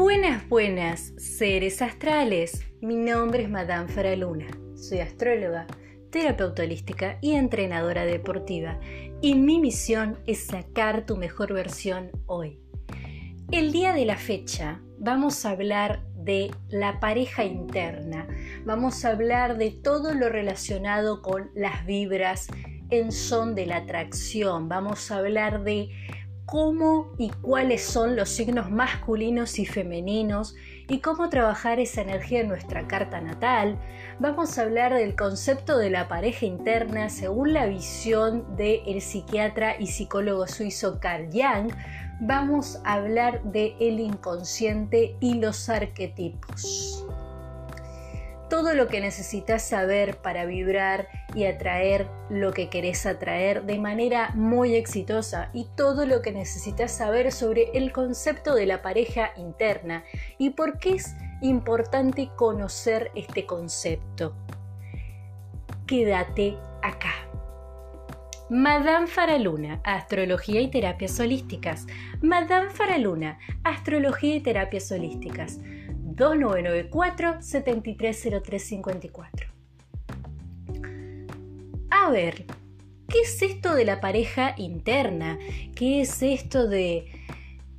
Buenas, buenas, seres astrales. Mi nombre es Madame Faraluna. Soy astróloga, terapeuta holística y entrenadora deportiva. Y mi misión es sacar tu mejor versión hoy. El día de la fecha vamos a hablar de la pareja interna. Vamos a hablar de todo lo relacionado con las vibras en son de la atracción. Vamos a hablar de cómo y cuáles son los signos masculinos y femeninos y cómo trabajar esa energía en nuestra carta natal. Vamos a hablar del concepto de la pareja interna según la visión del psiquiatra y psicólogo suizo Carl Jung. Vamos a hablar del el inconsciente y los arquetipos todo lo que necesitas saber para vibrar y atraer lo que querés atraer de manera muy exitosa y todo lo que necesitas saber sobre el concepto de la pareja interna y por qué es importante conocer este concepto. Quédate acá. Madame Faraluna, Astrología y Terapias Holísticas. Madame Faraluna, Astrología y Terapias Holísticas 2994-730354. A ver, ¿qué es esto de la pareja interna? ¿Qué es esto de...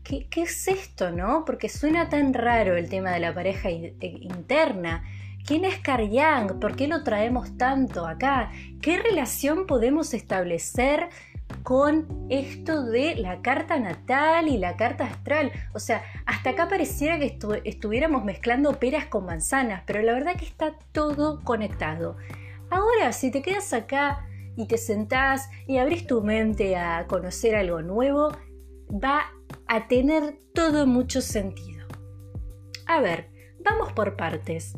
¿Qué, es esto, no? Porque suena tan raro el tema de la pareja eh, interna. ¿Quién es Karyang? ¿Por qué lo traemos tanto acá? ¿Qué relación podemos establecer con esto de la carta natal y la carta astral. O sea, hasta acá pareciera que estuviéramos mezclando peras con manzanas, pero la verdad que está todo conectado. Ahora, si te quedas acá y te sentás y abrís tu mente a conocer algo nuevo, va a tener todo mucho sentido. A ver, vamos por partes.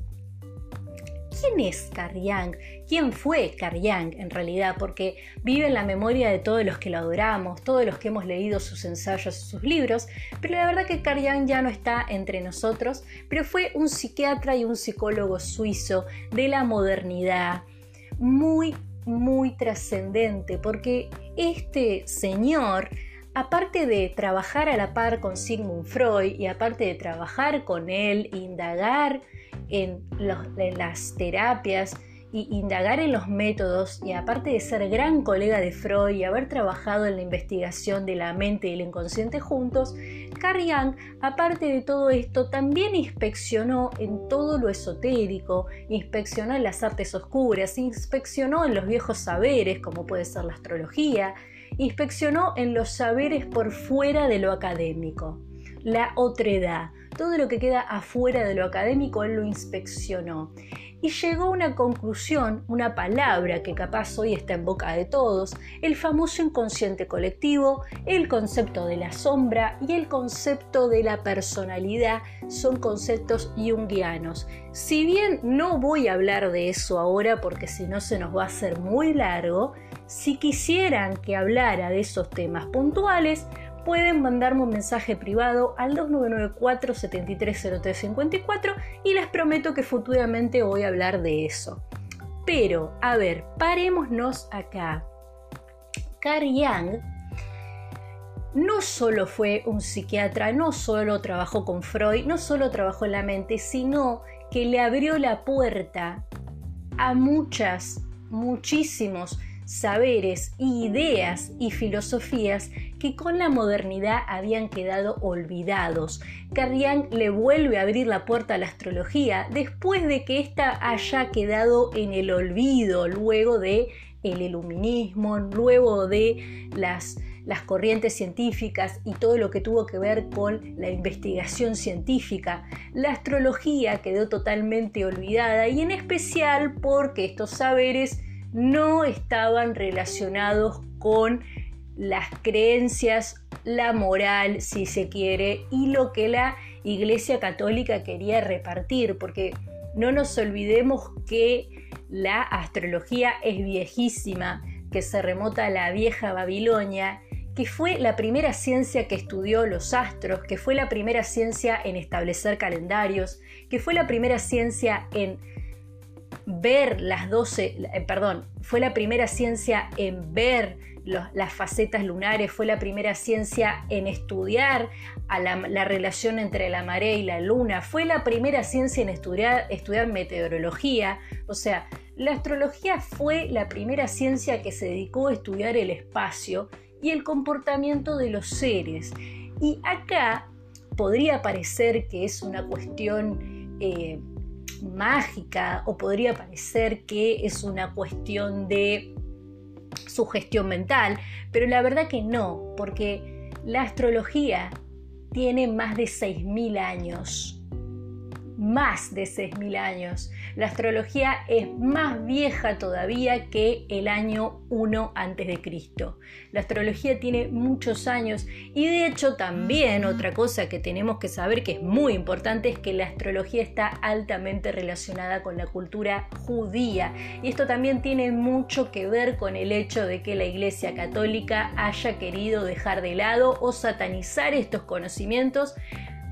¿Quién es Karyang? ¿Quién fue Karyang en realidad? Porque vive en la memoria de todos los que lo adoramos, todos los que hemos leído sus ensayos, sus libros, pero la verdad que Karyang ya no está entre nosotros, pero fue un psiquiatra y un psicólogo suizo de la modernidad, muy, muy trascendente, porque este señor aparte de trabajar a la par con Sigmund Freud y aparte de trabajar con él, indagar en, las terapias y indagar en los métodos y aparte de ser gran colega de Freud y haber trabajado en la investigación de la mente y el inconsciente juntos, Carl aparte de todo esto, también inspeccionó en todo lo esotérico, inspeccionó en las artes oscuras, inspeccionó en los viejos saberes, como puede ser la astrología, inspeccionó en los saberes por fuera de lo académico, la otredad, todo lo que queda afuera de lo académico él lo inspeccionó y llegó a una conclusión, una palabra que capaz hoy está en boca de todos, el famoso inconsciente colectivo, el concepto de la sombra y el concepto de la personalidad son conceptos junguianos. Si bien no voy a hablar de eso ahora porque si no se nos va a hacer muy largo, si quisieran que hablara de esos temas puntuales, pueden mandarme un mensaje privado al 2994 730354 y les prometo que futuramente voy a hablar de eso. Pero, a ver, parémonos acá. Carl Jung no solo fue un psiquiatra, no solo trabajó con Freud, no solo trabajó en la mente, sino que le abrió la puerta a muchas, muchísimos saberes, ideas y filosofías que con la modernidad habían quedado olvidados. Carrián le vuelve a abrir la puerta a la astrología después de que ésta haya quedado en el olvido luego de el iluminismo, luego de las, las corrientes científicas y todo lo que tuvo que ver con la investigación científica. La astrología quedó totalmente olvidada y en especial porque estos saberes no estaban relacionados con las creencias, la moral, si se quiere, y lo que la Iglesia Católica quería repartir, porque no nos olvidemos que la astrología es viejísima, que se remota a la vieja Babilonia, que fue la primera ciencia que estudió los astros, que fue la primera ciencia en establecer calendarios, que fue la primera ciencia en ver las 12, eh, perdón, fue la primera ciencia en ver las facetas lunares, fue la primera ciencia en estudiar la, relación entre la marea y la luna, fue la primera ciencia en estudiar, meteorología, o sea, la astrología fue la primera ciencia que se dedicó a estudiar el espacio y el comportamiento de los seres. Y acá podría parecer que es una cuestión eh, mágica o podría parecer que es una cuestión de sugestión mental, pero la verdad que no, porque la astrología tiene más de 6.000 años más de 6.000 años. La astrología es más vieja todavía que el año 1 antes de Cristo. La astrología tiene muchos años y de hecho también otra cosa que tenemos que saber que es muy importante es que la astrología está altamente relacionada con la cultura judía y esto también tiene mucho que ver con el hecho de que la Iglesia Católica haya querido dejar de lado o satanizar estos conocimientos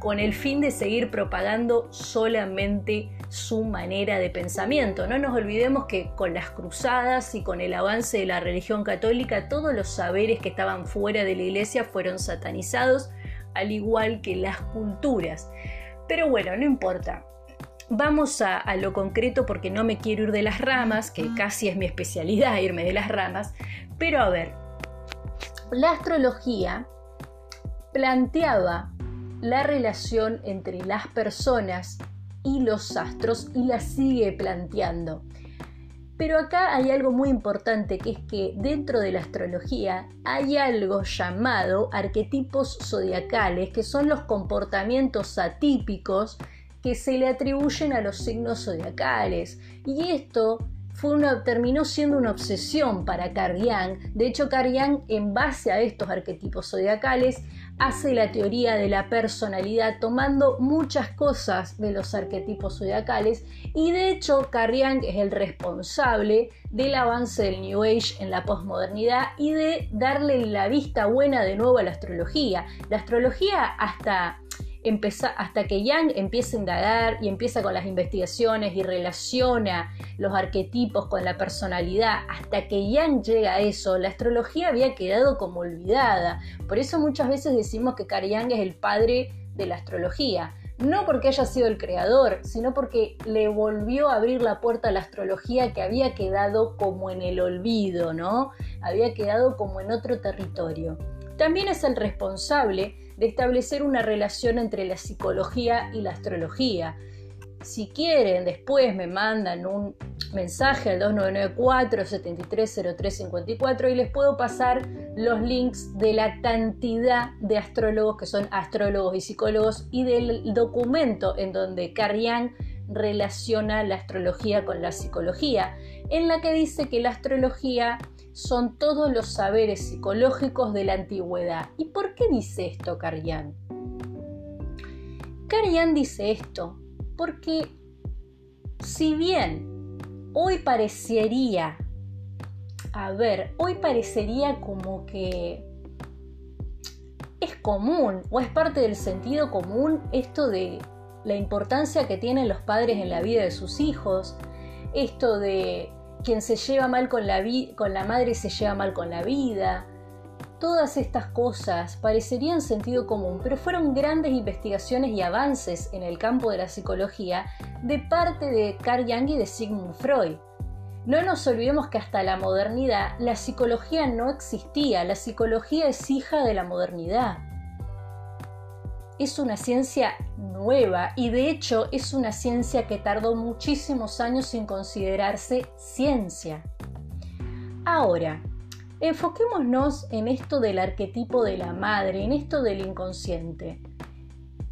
con el fin de seguir propagando solamente su manera de pensamiento. No nos olvidemos que con las cruzadas y con el avance de la religión católica, todos los saberes que estaban fuera de la iglesia fueron satanizados, al igual que las culturas. Pero bueno, no importa. Vamos a, lo concreto porque no me quiero ir de las ramas, que casi es mi especialidad irme de las ramas. Pero a ver, la astrología planteaba la relación entre las personas y los astros y la sigue planteando. Pero acá hay algo muy importante que es que dentro de la astrología hay algo llamado arquetipos zodiacales, que son los comportamientos atípicos que se le atribuyen a los signos zodiacales. Y esto terminó siendo una obsesión para Carl De hecho, Carl en base a estos arquetipos zodiacales, hace la teoría de la personalidad tomando muchas cosas de los arquetipos zodiacales y de hecho Carl es el responsable del avance del New Age en la posmodernidad y de darle la vista buena de nuevo a la astrología. La astrología hasta hasta que Yang empieza a indagar y empieza con las investigaciones y relaciona los arquetipos con la personalidad, hasta que Yang llega a eso, la astrología había quedado como olvidada. Por eso muchas veces decimos que Carl Yang es el padre de la astrología. No porque haya sido el creador, sino porque le volvió a abrir la puerta a la astrología que había quedado como en el olvido, ¿no? Había quedado como en otro territorio. También es el responsable de establecer una relación entre la psicología y la astrología. Si quieren, después me mandan un mensaje al 2994-730354 y les puedo pasar los links de la cantidad de astrólogos que son astrólogos y psicólogos y del documento en donde Carrián relaciona la astrología con la psicología, en la que dice que la astrología son todos los saberes psicológicos de la antigüedad. ¿Y por qué dice esto Carian? Carian dice esto porque si bien hoy parecería, a ver, hoy parecería como que es común o es parte del sentido común esto de la importancia que tienen los padres en la vida de sus hijos, esto de quien se lleva mal con la, con la madre se lleva mal con la vida. Todas estas cosas parecerían sentido común, pero fueron grandes investigaciones y avances en el campo de la psicología de parte de Carl Jung y de Sigmund Freud. No nos olvidemos que hasta la modernidad la psicología no existía, la psicología es hija de la modernidad es una ciencia nueva y de hecho es una ciencia que tardó muchísimos años en considerarse ciencia. Ahora, enfoquémonos en esto del arquetipo de la madre, en esto del inconsciente,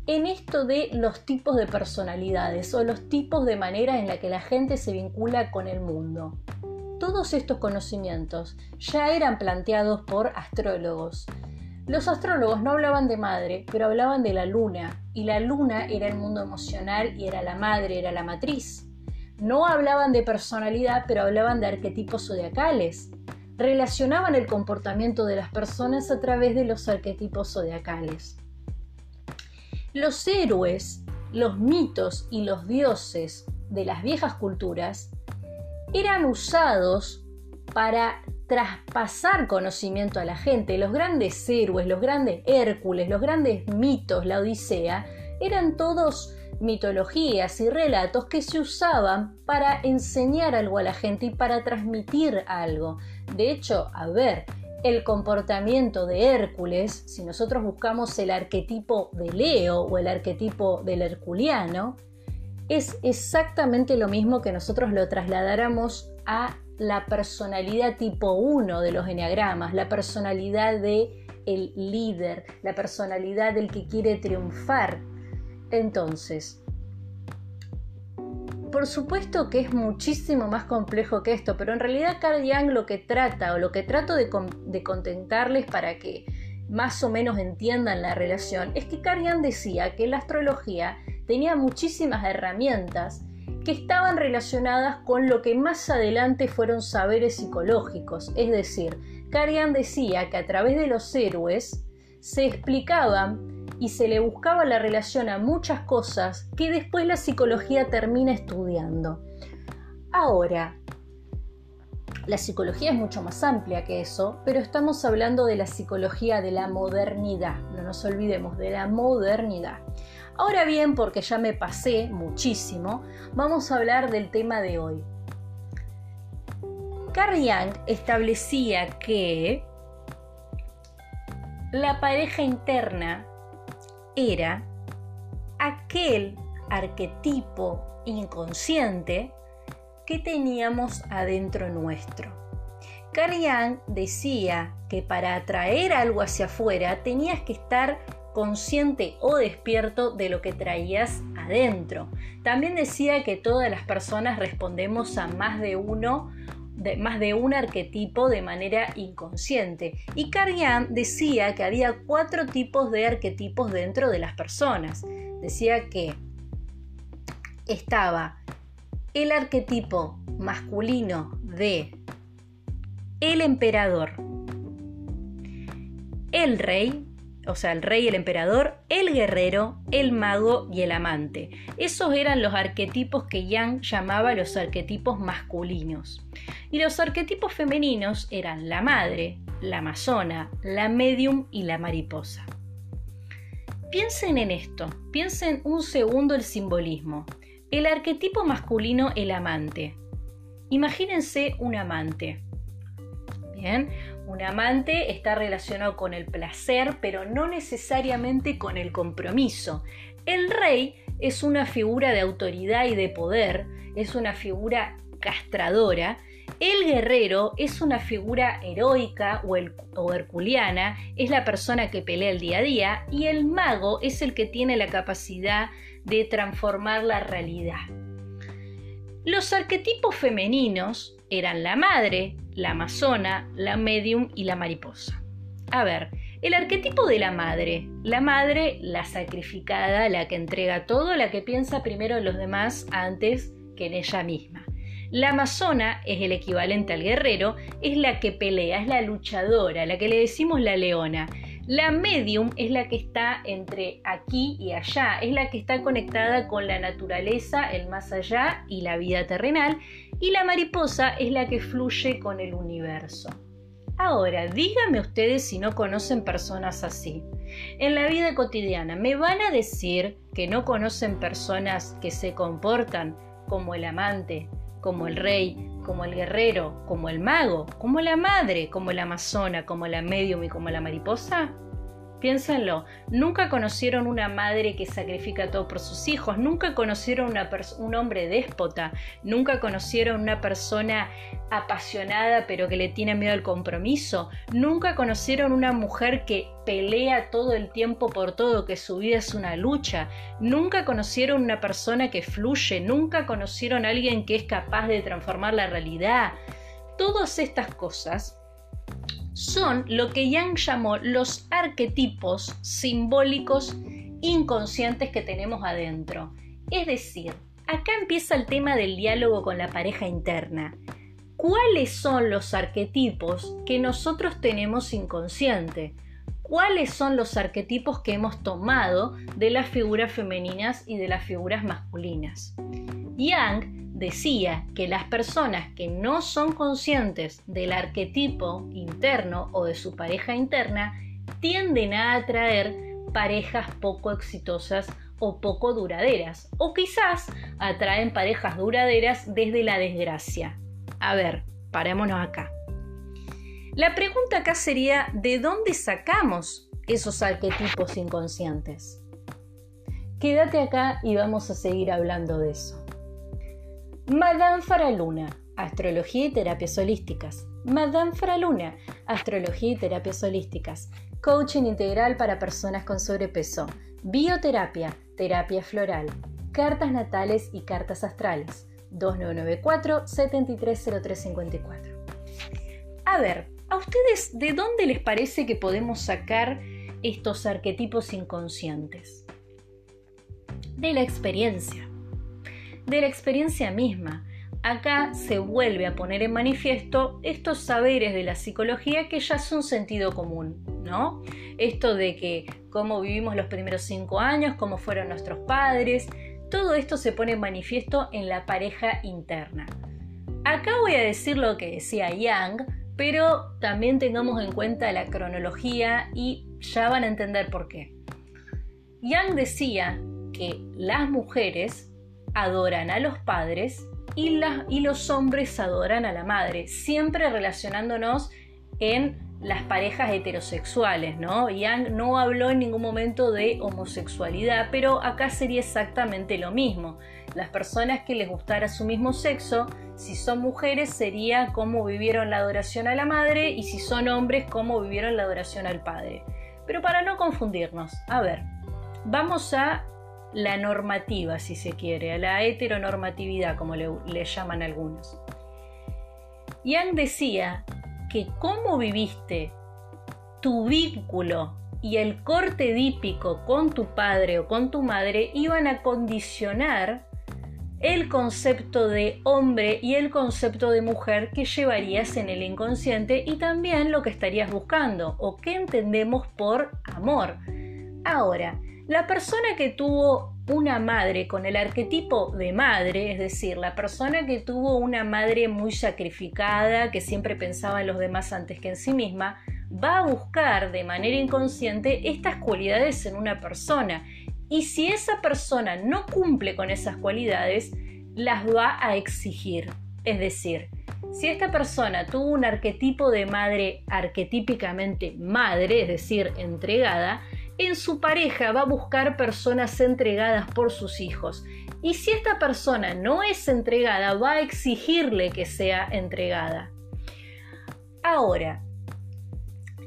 en esto de los tipos de personalidades o los tipos de manera en la que la gente se vincula con el mundo. Todos estos conocimientos ya eran planteados por astrólogos, los astrólogos no hablaban de madre, pero hablaban de la luna, y la luna era el mundo emocional y era la madre, era la matriz. No hablaban de personalidad, pero hablaban de arquetipos zodiacales. Relacionaban el comportamiento de las personas a través de los arquetipos zodiacales. Los héroes, los mitos y los dioses de las viejas culturas eran usados para traspasar conocimiento a la gente. Los grandes héroes, los grandes Hércules, los grandes mitos, la Odisea, eran todos mitologías y relatos que se usaban para enseñar algo a la gente y para transmitir algo. De hecho, a ver, el comportamiento de Hércules, si nosotros buscamos el arquetipo de Leo o el arquetipo del herculiano, es exactamente lo mismo que nosotros lo trasladáramos a la personalidad tipo 1 de los enneagramas, la personalidad de el líder, la personalidad del que quiere triunfar. Entonces, por supuesto que es muchísimo más complejo que esto, pero en realidad Carl lo que trata o lo que trato de, contentarles para que más o menos entiendan la relación es que Carl decía que la astrología tenía muchísimas herramientas que estaban relacionadas con lo que más adelante fueron saberes psicológicos. Es decir, Carian decía que a través de los héroes se explicaban y se le buscaba la relación a muchas cosas que después la psicología termina estudiando. Ahora, la psicología es mucho más amplia que eso, pero estamos hablando de la psicología de la modernidad, no nos olvidemos de la modernidad. Ahora bien, porque ya me pasé muchísimo, vamos a hablar del tema de hoy. Carl Jung establecía que la pareja interna era aquel arquetipo inconsciente que teníamos adentro nuestro. Carl Jung decía que para atraer algo hacia afuera tenías que estar consciente o despierto de lo que traías adentro. También decía que todas las personas respondemos a más de uno de, más de un arquetipo de manera inconsciente. Y Carl decía que había cuatro tipos de arquetipos dentro de las personas. Decía que estaba el arquetipo masculino de el emperador, el rey, o sea, el rey, el emperador, el guerrero, el mago y el amante. Esos eran los arquetipos que Yang llamaba los arquetipos masculinos. Y los arquetipos femeninos eran la madre, la amazona, la medium y la mariposa. Piensen en esto, piensen un segundo el simbolismo. El arquetipo masculino, el amante. Imagínense un amante. Bien, un amante está relacionado con el placer, pero no necesariamente con el compromiso. El rey es una figura de autoridad y de poder, es una figura castradora. El guerrero es una figura heroica o, o, herculiana, es la persona que pelea el día a día y el mago es el que tiene la capacidad de transformar la realidad. Los arquetipos femeninos eran la madre, la amazona, la medium y la mariposa. A ver, el arquetipo de la madre. La madre, la sacrificada, la que entrega todo, la que piensa primero en los demás antes que en ella misma. La amazona es el equivalente al guerrero, es la que pelea, es la luchadora, la que le decimos la leona. La medium es la que está entre aquí y allá, es la que está conectada con la naturaleza, el más allá y la vida terrenal, y la mariposa es la que fluye con el universo. Ahora, díganme ustedes si no conocen personas así. En la vida cotidiana, ¿me van a decir que no conocen personas que se comportan como el amante, como el rey, como el guerrero, como el mago, como la madre, como la amazona, como la medium y como la mariposa? Piénsenlo, nunca conocieron una madre que sacrifica todo por sus hijos, nunca conocieron un hombre déspota, nunca conocieron una persona apasionada pero que le tiene miedo al compromiso, nunca conocieron una mujer que pelea todo el tiempo por todo, que su vida es una lucha, nunca conocieron una persona que fluye, nunca conocieron a alguien que es capaz de transformar la realidad. Todas estas cosas son lo que Yang llamó los arquetipos simbólicos inconscientes que tenemos adentro. Es decir, acá empieza el tema del diálogo con la pareja interna. ¿Cuáles son los arquetipos que nosotros tenemos inconsciente? ¿Cuáles son los arquetipos que hemos tomado de las figuras femeninas y de las figuras masculinas? Yang decía que las personas que no son conscientes del arquetipo interno o de su pareja interna tienden a atraer parejas poco exitosas o poco duraderas, o quizás atraen parejas duraderas desde la desgracia. A ver, parémonos acá. La pregunta acá sería, ¿de dónde sacamos esos arquetipos inconscientes? Quédate acá y vamos a seguir hablando de eso. Madame Faraluna, Astrología y Terapias Holísticas. Madame Faraluna, Astrología y Terapias Holísticas. Coaching integral para personas con sobrepeso. Bioterapia, terapia floral. Cartas natales y cartas astrales. 2994-730354. A ver, ¿a ustedes de dónde les parece que podemos sacar estos arquetipos inconscientes? De la experiencia de la experiencia misma. Acá se vuelve a poner en manifiesto estos saberes de la psicología que ya son sentido común, ¿no? Esto de que cómo vivimos los primeros cinco años, cómo fueron nuestros padres, todo esto se pone en manifiesto en la pareja interna. Acá voy a decir lo que decía Yang, pero también tengamos en cuenta la cronología y ya van a entender por qué. Yang decía que las mujeres adoran a los padres y, los hombres adoran a la madre, siempre relacionándonos en las parejas heterosexuales, ¿no? Yang no habló en ningún momento de homosexualidad, pero acá sería exactamente lo mismo. Las personas que les gustara su mismo sexo, si son mujeres, sería cómo vivieron la adoración a la madre y si son hombres, cómo vivieron la adoración al padre. Pero para no confundirnos, a ver, vamos a la normativa, si se quiere, a la heteronormatividad, como le, llaman algunos. Yang decía que cómo viviste tu vínculo y el corte dípico con tu padre o con tu madre iban a condicionar el concepto de hombre y el concepto de mujer que llevarías en el inconsciente y también lo que estarías buscando o qué entendemos por amor. Ahora, la persona que tuvo una madre con el arquetipo de madre, es decir, la persona que tuvo una madre muy sacrificada, que siempre pensaba en los demás antes que en sí misma, va a buscar de manera inconsciente estas cualidades en una persona. Y si esa persona no cumple con esas cualidades, las va a exigir. Es decir, si esta persona tuvo un arquetipo de madre arquetípicamente madre, es decir, entregada, en su pareja va a buscar personas entregadas por sus hijos. Y si esta persona no es entregada, va a exigirle que sea entregada. Ahora,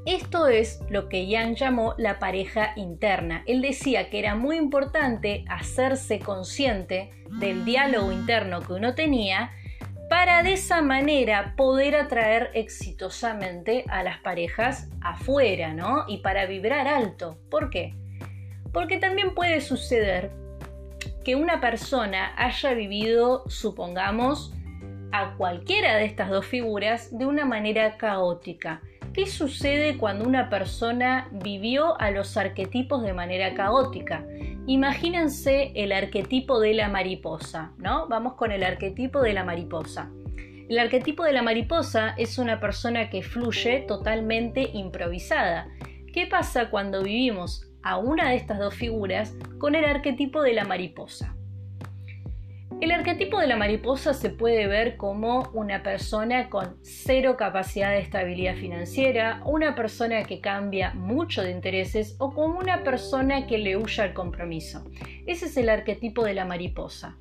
esto es lo que Yang llamó la pareja interna. Él decía que era muy importante hacerse consciente del diálogo interno que uno tenía para de esa manera poder atraer exitosamente a las parejas afuera, ¿no? Y para vibrar alto. ¿Por qué? Porque también puede suceder que una persona haya vivido, supongamos, a cualquiera de estas dos figuras de una manera caótica. ¿Qué sucede cuando una persona vivió a los arquetipos de manera caótica? Imagínense el arquetipo de la mariposa, ¿no? Vamos con el arquetipo de la mariposa. El arquetipo de la mariposa es una persona que fluye totalmente improvisada. ¿Qué pasa cuando vivimos a una de estas dos figuras con el arquetipo de la mariposa? El arquetipo de la mariposa se puede ver como una persona con cero capacidad de estabilidad financiera, una persona que cambia mucho de intereses o como una persona que le huye al compromiso. Ese es el arquetipo de la mariposa.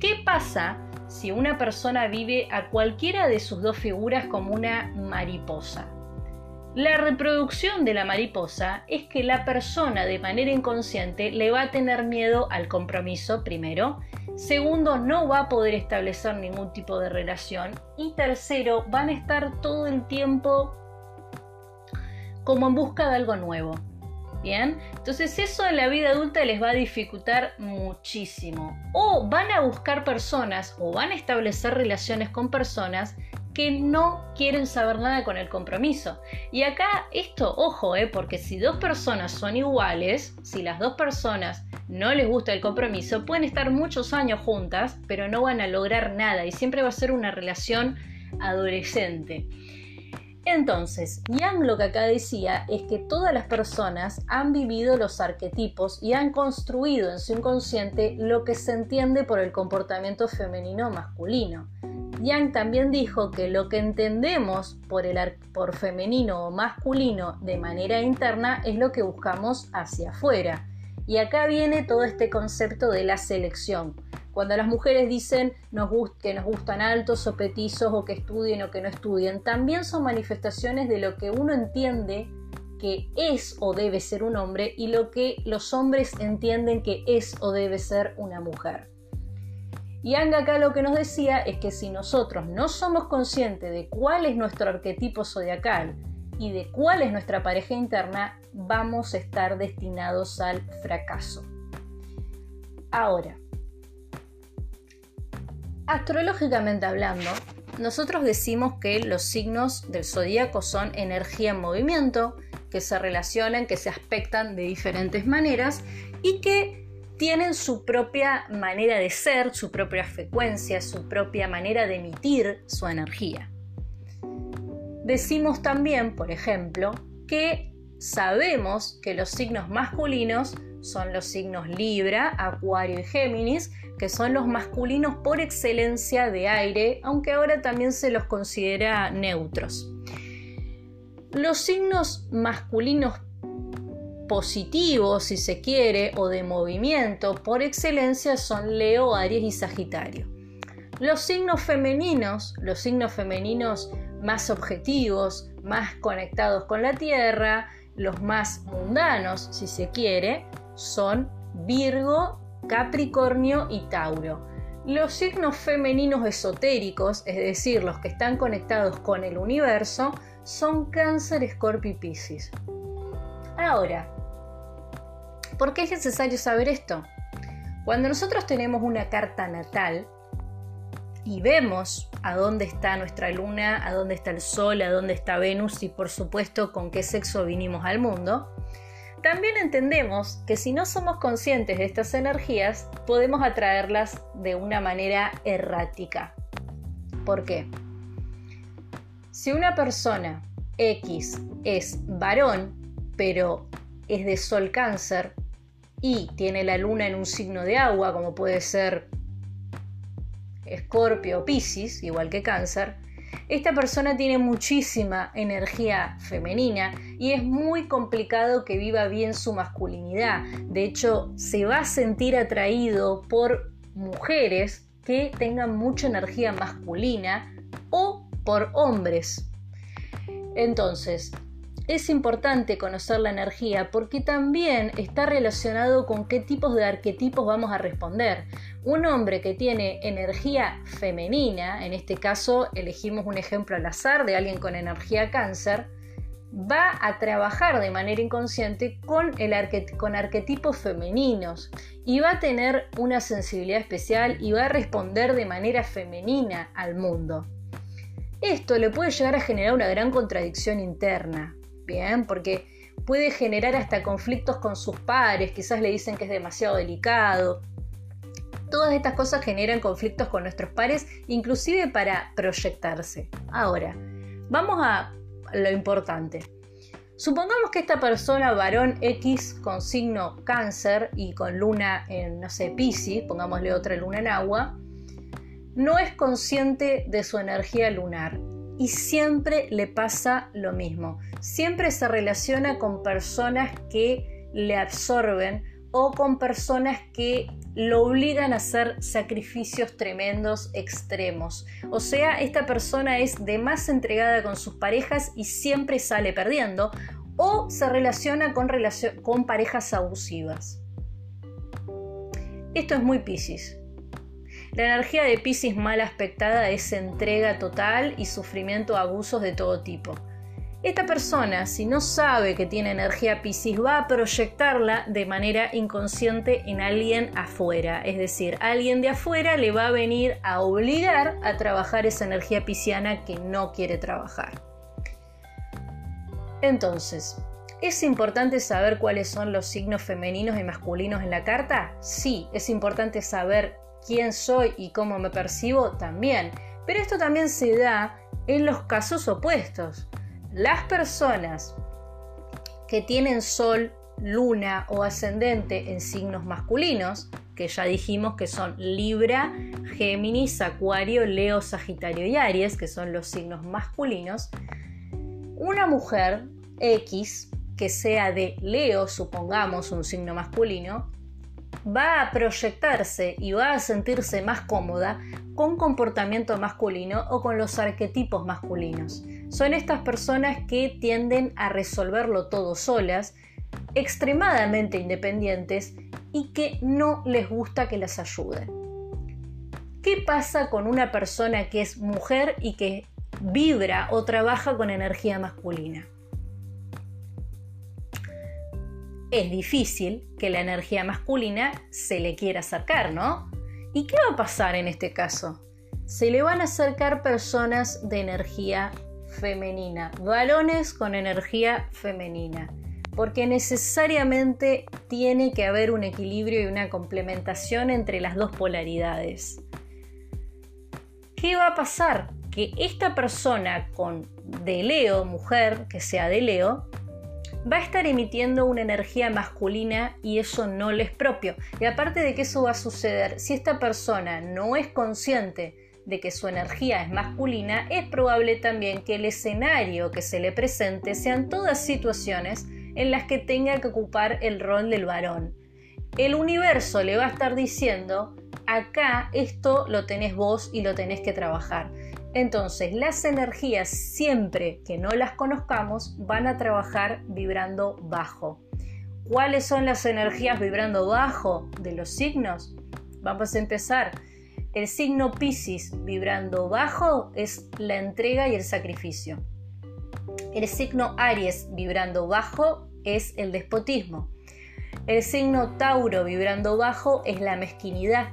¿Qué pasa si una persona vive a cualquiera de sus dos figuras como una mariposa? La reproducción de la mariposa es que la persona de manera inconsciente le va a tener miedo al compromiso primero, segundo no va a poder establecer ningún tipo de relación y tercero van a estar todo el tiempo como en busca de algo nuevo. Bien, entonces eso en la vida adulta les va a dificultar muchísimo. O van a buscar personas o van a establecer relaciones con personas que no quieren saber nada con el compromiso. Y acá esto, ojo, eh, porque si dos personas son iguales, si las dos personas no les gusta el compromiso, pueden estar muchos años juntas, pero no van a lograr nada y siempre va a ser una relación adolescente. Entonces, Yang lo que acá decía es que todas las personas han vivido los arquetipos y han construido en su inconsciente lo que se entiende por el comportamiento femenino o masculino. Yang también dijo que lo que entendemos por, el, por femenino o masculino de manera interna es lo que buscamos hacia afuera. Y acá viene todo este concepto de la selección. Cuando las mujeres dicen que nos gustan altos o petizos o que estudien o que no estudien, también son manifestaciones de lo que uno entiende que es o debe ser un hombre y lo que los hombres entienden que es o debe ser una mujer. Y Anga acá lo que nos decía es que si nosotros no somos conscientes de cuál es nuestro arquetipo zodiacal y de cuál es nuestra pareja interna, vamos a estar destinados al fracaso. Ahora, astrológicamente hablando, nosotros decimos que los signos del zodíaco son energía en movimiento, que se relacionan, que se aspectan de diferentes maneras y que tienen su propia manera de ser, su propia frecuencia, su propia manera de emitir su energía. Decimos también, por ejemplo, que sabemos que los signos masculinos son los signos Libra, Acuario y Géminis, que son los masculinos por excelencia de aire, aunque ahora también se los considera neutros. Los signos masculinos positivos, si se quiere, o de movimiento, por excelencia son Leo, Aries y Sagitario. Los signos femeninos, los signos femeninos más objetivos, más conectados con la Tierra, los más mundanos, si se quiere, son Virgo, Capricornio y Tauro. Los signos femeninos esotéricos, es decir, los que están conectados con el universo, son Cáncer, Escorpio y Piscis. Ahora, ¿Por qué es necesario saber esto? Cuando nosotros tenemos una carta natal y vemos a dónde está nuestra luna, a dónde está el sol, a dónde está Venus y por supuesto con qué sexo vinimos al mundo, también entendemos que si no somos conscientes de estas energías, podemos atraerlas de una manera errática. ¿Por qué? Si una persona X es varón, pero es de sol cáncer, y tiene la luna en un signo de agua, como puede ser Escorpio Piscis, igual que Cáncer, esta persona tiene muchísima energía femenina y es muy complicado que viva bien su masculinidad. De hecho, se va a sentir atraído por mujeres que tengan mucha energía masculina o por hombres. Entonces, es importante conocer la energía porque también está relacionado con qué tipos de arquetipos vamos a responder. Un hombre que tiene energía femenina, en este caso elegimos un ejemplo al azar de alguien con energía cáncer, va a trabajar de manera inconsciente con, el arquetipos femeninos y va a tener una sensibilidad especial y va a responder de manera femenina al mundo. Esto le puede llegar a generar una gran contradicción interna, Bien, porque puede generar hasta conflictos con sus pares, quizás le dicen que es demasiado delicado. Todas estas cosas generan conflictos con nuestros pares, inclusive para proyectarse. Ahora, vamos a lo importante. Supongamos que esta persona, varón X con signo cáncer y con luna en, no sé, Pisces, pongámosle otra luna en agua, no es consciente de su energía lunar y siempre le pasa lo mismo. Siempre se relaciona con personas que le absorben o con personas que lo obligan a hacer sacrificios tremendos, extremos. O sea, esta persona es de más entregada con sus parejas y siempre sale perdiendo o se relaciona con, parejas abusivas. Esto es muy Piscis. La energía de Pisces mal aspectada es entrega total y sufrimiento abusos de todo tipo. Esta persona, si no sabe que tiene energía Piscis, va a proyectarla de manera inconsciente en alguien afuera. Es decir, alguien de afuera le va a venir a obligar a trabajar esa energía pisciana que no quiere trabajar. Entonces, ¿es importante saber cuáles son los signos femeninos y masculinos en la carta? Sí, es importante saber quién soy y cómo me percibo también. Pero esto también se da en los casos opuestos las personas que tienen sol, luna o ascendente en signos masculinos, que ya dijimos que son Libra, Géminis, Acuario, Leo, Sagitario y Aries, que son los signos masculinos, una mujer X que sea de Leo, supongamos un signo masculino, va a proyectarse y va a sentirse más cómoda con comportamiento masculino o con los arquetipos masculinos. Son estas personas que tienden a resolverlo todo solas, extremadamente independientes y que no les gusta que las ayuden. ¿Qué pasa con una persona que es mujer y que vibra o trabaja con energía masculina? es difícil que la energía masculina se le quiera acercar, ¿no? ¿Y qué va a pasar en este caso? Se le van a acercar personas de energía femenina, varones con energía femenina, porque necesariamente tiene que haber un equilibrio y una complementación entre las dos polaridades. ¿Qué va a pasar? Que esta persona con de Leo, mujer, que sea de Leo, va a estar emitiendo una energía masculina y eso no le es propio. Y aparte de que eso va a suceder, si esta persona no es consciente de que su energía es masculina, es probable también que el escenario que se le presente sean todas situaciones en las que tenga que ocupar el rol del varón. El universo le va a estar diciendo, acá esto lo tenés vos y lo tenés que trabajar. Entonces, las energías, siempre que no las conozcamos, van a trabajar vibrando bajo. ¿Cuáles son las energías vibrando bajo de los signos? Vamos a empezar. El signo Pisces vibrando bajo es la entrega y el sacrificio. El signo Aries vibrando bajo es el despotismo. El signo Tauro vibrando bajo es la mezquinidad.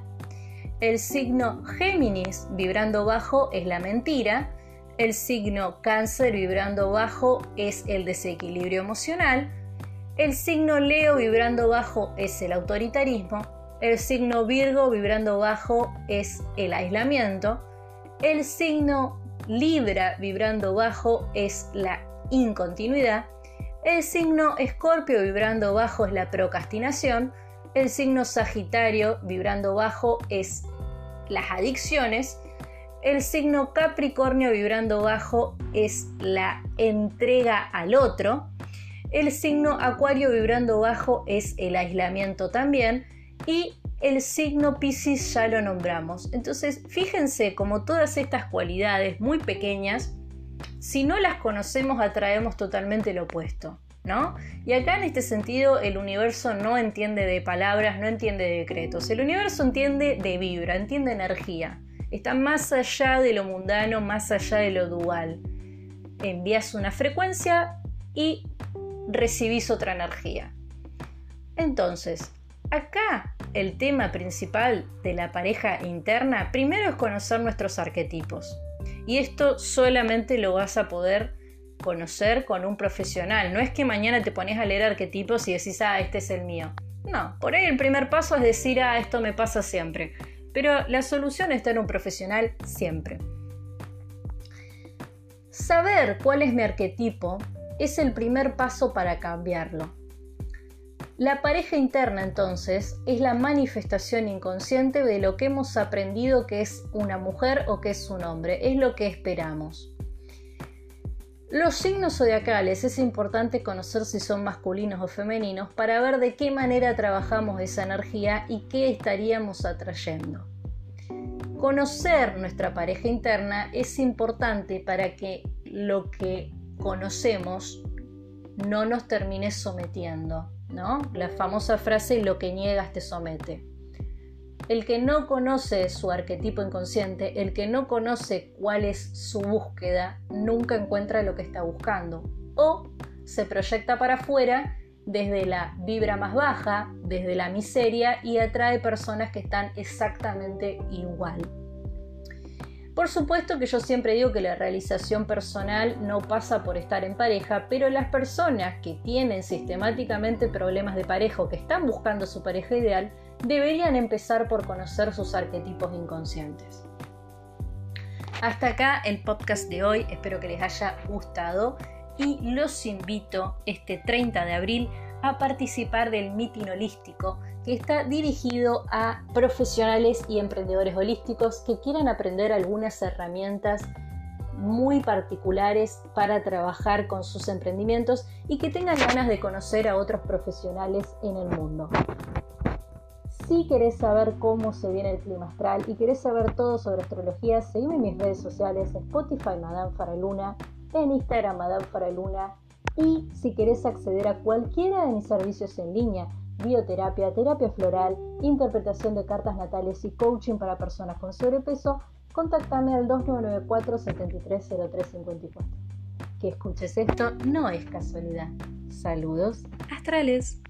El signo Géminis vibrando bajo es la mentira. El signo Cáncer vibrando bajo es el desequilibrio emocional. El signo Leo vibrando bajo es el autoritarismo. El signo Virgo vibrando bajo es el aislamiento. El signo Libra vibrando bajo es la incontinuidad. El signo Escorpio vibrando bajo es la procrastinación. El signo Sagitario vibrando bajo es las adicciones. El signo Capricornio vibrando bajo es la entrega al otro. El signo Acuario vibrando bajo es el aislamiento también. Y el signo Pisces ya lo nombramos. Entonces, fíjense como todas estas cualidades muy pequeñas, si no las conocemos, atraemos totalmente lo opuesto. ¿No? Y acá en este sentido el universo no entiende de palabras, no entiende de decretos. El universo entiende de vibra, entiende energía. Está más allá de lo mundano, más allá de lo dual. Envías una frecuencia y recibís otra energía. Entonces, acá el tema principal de la pareja interna primero es conocer nuestros arquetipos. Y esto solamente lo vas a poder conocer con un profesional. No es que mañana te pones a leer arquetipos y decís, ah, este es el mío. No, por ahí el primer paso es decir, ah, esto me pasa siempre. Pero la solución está en un profesional siempre. Saber cuál es mi arquetipo es el primer paso para cambiarlo. La pareja interna entonces es la manifestación inconsciente de lo que hemos aprendido que es una mujer o que es un hombre, es lo que esperamos. Los signos zodiacales es importante conocer si son masculinos o femeninos para ver de qué manera trabajamos esa energía y qué estaríamos atrayendo. Conocer nuestra pareja interna es importante para que lo que conocemos no nos termine sometiendo, La famosa frase lo que niegas te somete. El que no conoce su arquetipo inconsciente, el que no conoce cuál es su búsqueda, nunca encuentra lo que está buscando. o se proyecta para afuera desde la vibra más baja, desde la miseria y atrae personas que están exactamente igual. Por supuesto que yo siempre digo que la realización personal no pasa por estar en pareja, pero las personas que tienen sistemáticamente problemas de pareja o que están buscando su pareja ideal deberían empezar por conocer sus arquetipos inconscientes. Hasta acá el podcast de hoy, espero que les haya gustado y los invito este 30 de abril a participar del mitin holístico que está dirigido a profesionales y emprendedores holísticos que quieran aprender algunas herramientas muy particulares para trabajar con sus emprendimientos y que tengan ganas de conocer a otros profesionales en el mundo. Si querés saber cómo se viene el clima astral y querés saber todo sobre astrología, seguime en mis redes sociales, Spotify Madame Faraluna, en Instagram Madame Faraluna y si querés acceder a cualquiera de mis servicios en línea, bioterapia, terapia floral, interpretación de cartas natales y coaching para personas con sobrepeso, contactame al 2994 730354. Que escuches esto no es casualidad. Saludos astrales.